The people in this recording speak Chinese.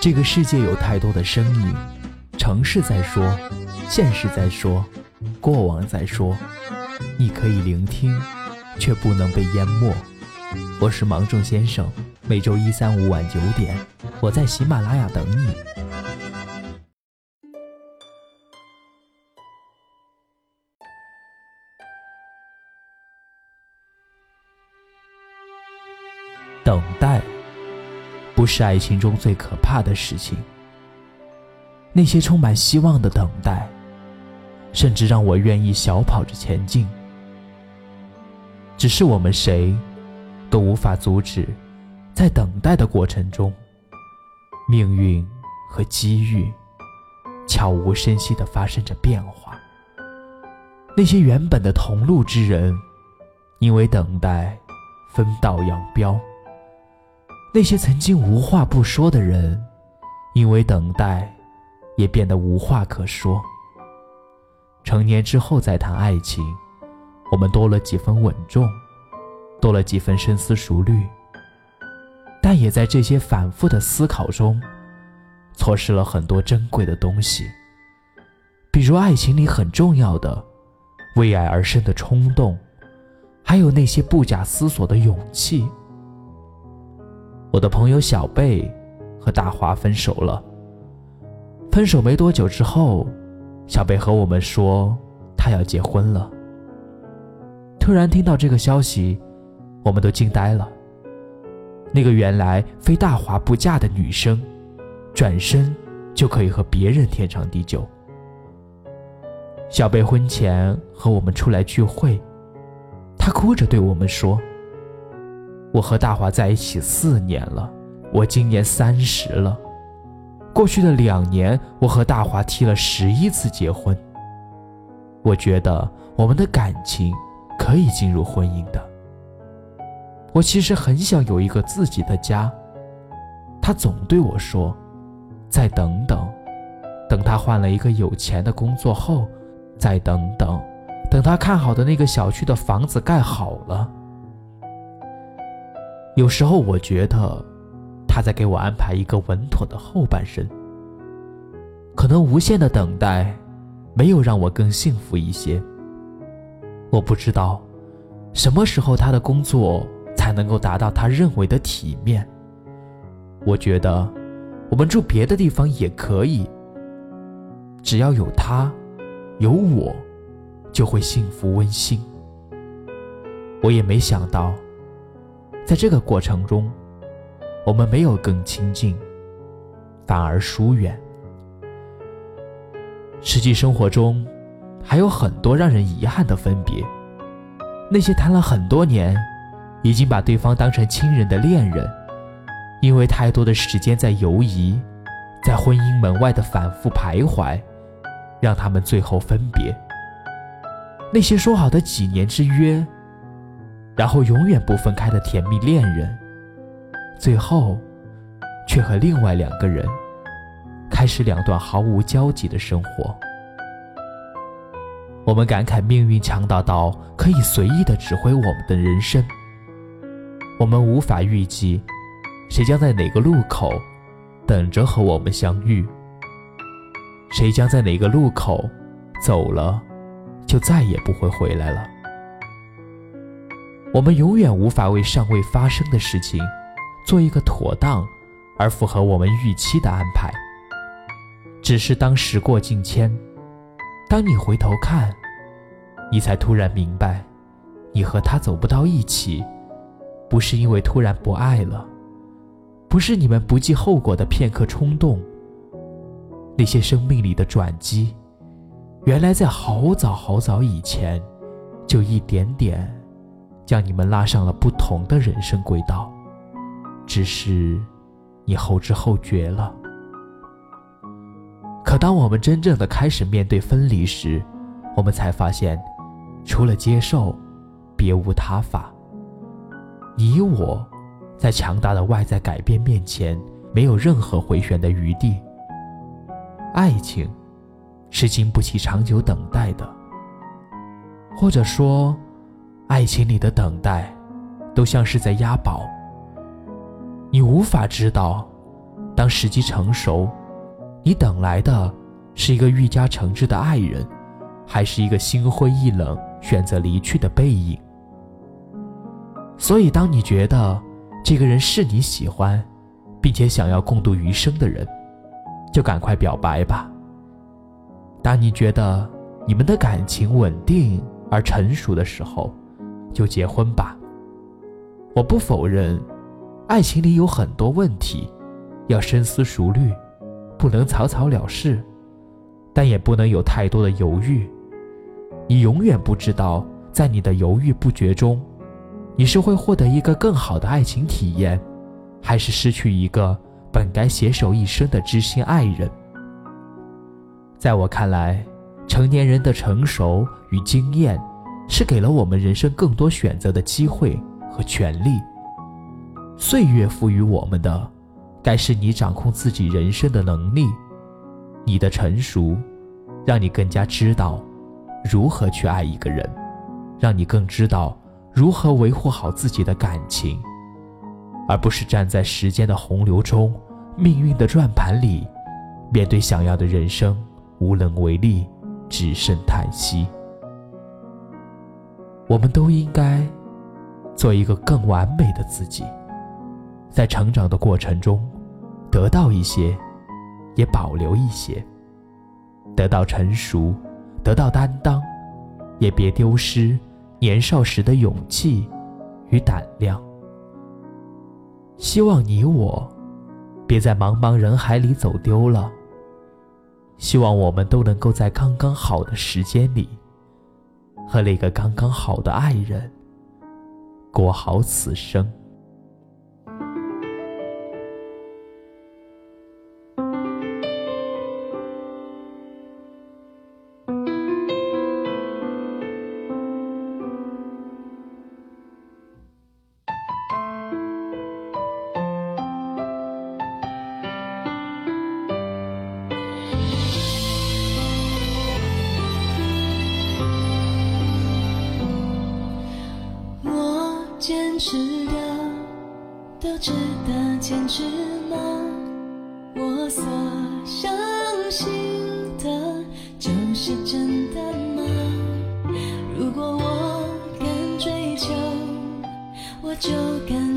这个世界有太多的声音，城市在说，现实在说，过往在说，你可以聆听，却不能被淹没。我是芒种先生，每周一、三、五晚九点，我在喜马拉雅等你。是爱情中最可怕的事情。那些充满希望的等待，甚至让我愿意小跑着前进。只是我们谁都无法阻止，在等待的过程中，命运和机遇悄无声息地发生着变化。那些原本的同路之人，因为等待，分道扬镳。那些曾经无话不说的人，因为等待，也变得无话可说。成年之后再谈爱情，我们多了几分稳重，多了几分深思熟虑，但也在这些反复的思考中，错失了很多珍贵的东西。比如爱情里很重要的，为爱而生的冲动，还有那些不假思索的勇气。我的朋友小贝和大华分手了。分手没多久之后，小贝和我们说他要结婚了。突然听到这个消息，我们都惊呆了。那个原来非大华不嫁的女生，转身就可以和别人天长地久。小贝婚前和我们出来聚会，她哭着对我们说。我和大华在一起四年了，我今年三十了。过去的两年，我和大华提了十一次结婚。我觉得我们的感情可以进入婚姻的。我其实很想有一个自己的家。他总对我说：“再等等，等他换了一个有钱的工作后，再等等，等他看好的那个小区的房子盖好了。”有时候我觉得，他在给我安排一个稳妥的后半生。可能无限的等待，没有让我更幸福一些。我不知道，什么时候他的工作才能够达到他认为的体面。我觉得，我们住别的地方也可以，只要有他，有我，就会幸福温馨。我也没想到。在这个过程中，我们没有更亲近，反而疏远。实际生活中，还有很多让人遗憾的分别。那些谈了很多年，已经把对方当成亲人的恋人，因为太多的时间在犹疑，在婚姻门外的反复徘徊，让他们最后分别。那些说好的几年之约。然后永远不分开的甜蜜恋人，最后，却和另外两个人，开始两段毫无交集的生活。我们感慨命运强大到可以随意的指挥我们的人生。我们无法预计，谁将在哪个路口，等着和我们相遇。谁将在哪个路口，走了，就再也不会回来了。我们永远无法为尚未发生的事情做一个妥当而符合我们预期的安排。只是当时过境迁，当你回头看，你才突然明白，你和他走不到一起，不是因为突然不爱了，不是你们不计后果的片刻冲动。那些生命里的转机，原来在好早好早以前，就一点点。将你们拉上了不同的人生轨道，只是你后知后觉了。可当我们真正的开始面对分离时，我们才发现，除了接受，别无他法。你我，在强大的外在改变面前，没有任何回旋的余地。爱情，是经不起长久等待的，或者说。爱情里的等待，都像是在押宝。你无法知道，当时机成熟，你等来的是一个愈加诚挚的爱人，还是一个心灰意冷、选择离去的背影？所以，当你觉得这个人是你喜欢，并且想要共度余生的人，就赶快表白吧。当你觉得你们的感情稳定而成熟的时候，就结婚吧。我不否认，爱情里有很多问题，要深思熟虑，不能草草了事，但也不能有太多的犹豫。你永远不知道，在你的犹豫不决中。你是会获得一个更好的爱情体验，还是失去一个本该携手一生的知心爱人？在我看来，成年人的成熟与经验，是给了我们人生更多选择的机会和权利。岁月赋予我们的，该是你掌控自己人生的能力。你的成熟，让你更加知道如何去爱一个人，让你更知道。如何维护好自己的感情，而不是站在时间的洪流中、命运的转盘里，面对想要的人生无能为力，只剩叹息。我们都应该做一个更完美的自己，在成长的过程中，得到一些，也保留一些，得到成熟，得到担当，也别丢失。年少时的勇气与胆量，希望你我别在茫茫人海里走丢了。希望我们都能够在刚刚好的时间里，和那个刚刚好的爱人过好此生。都值得坚持吗？我所相信的，就是真的吗？如果我敢追求，我就敢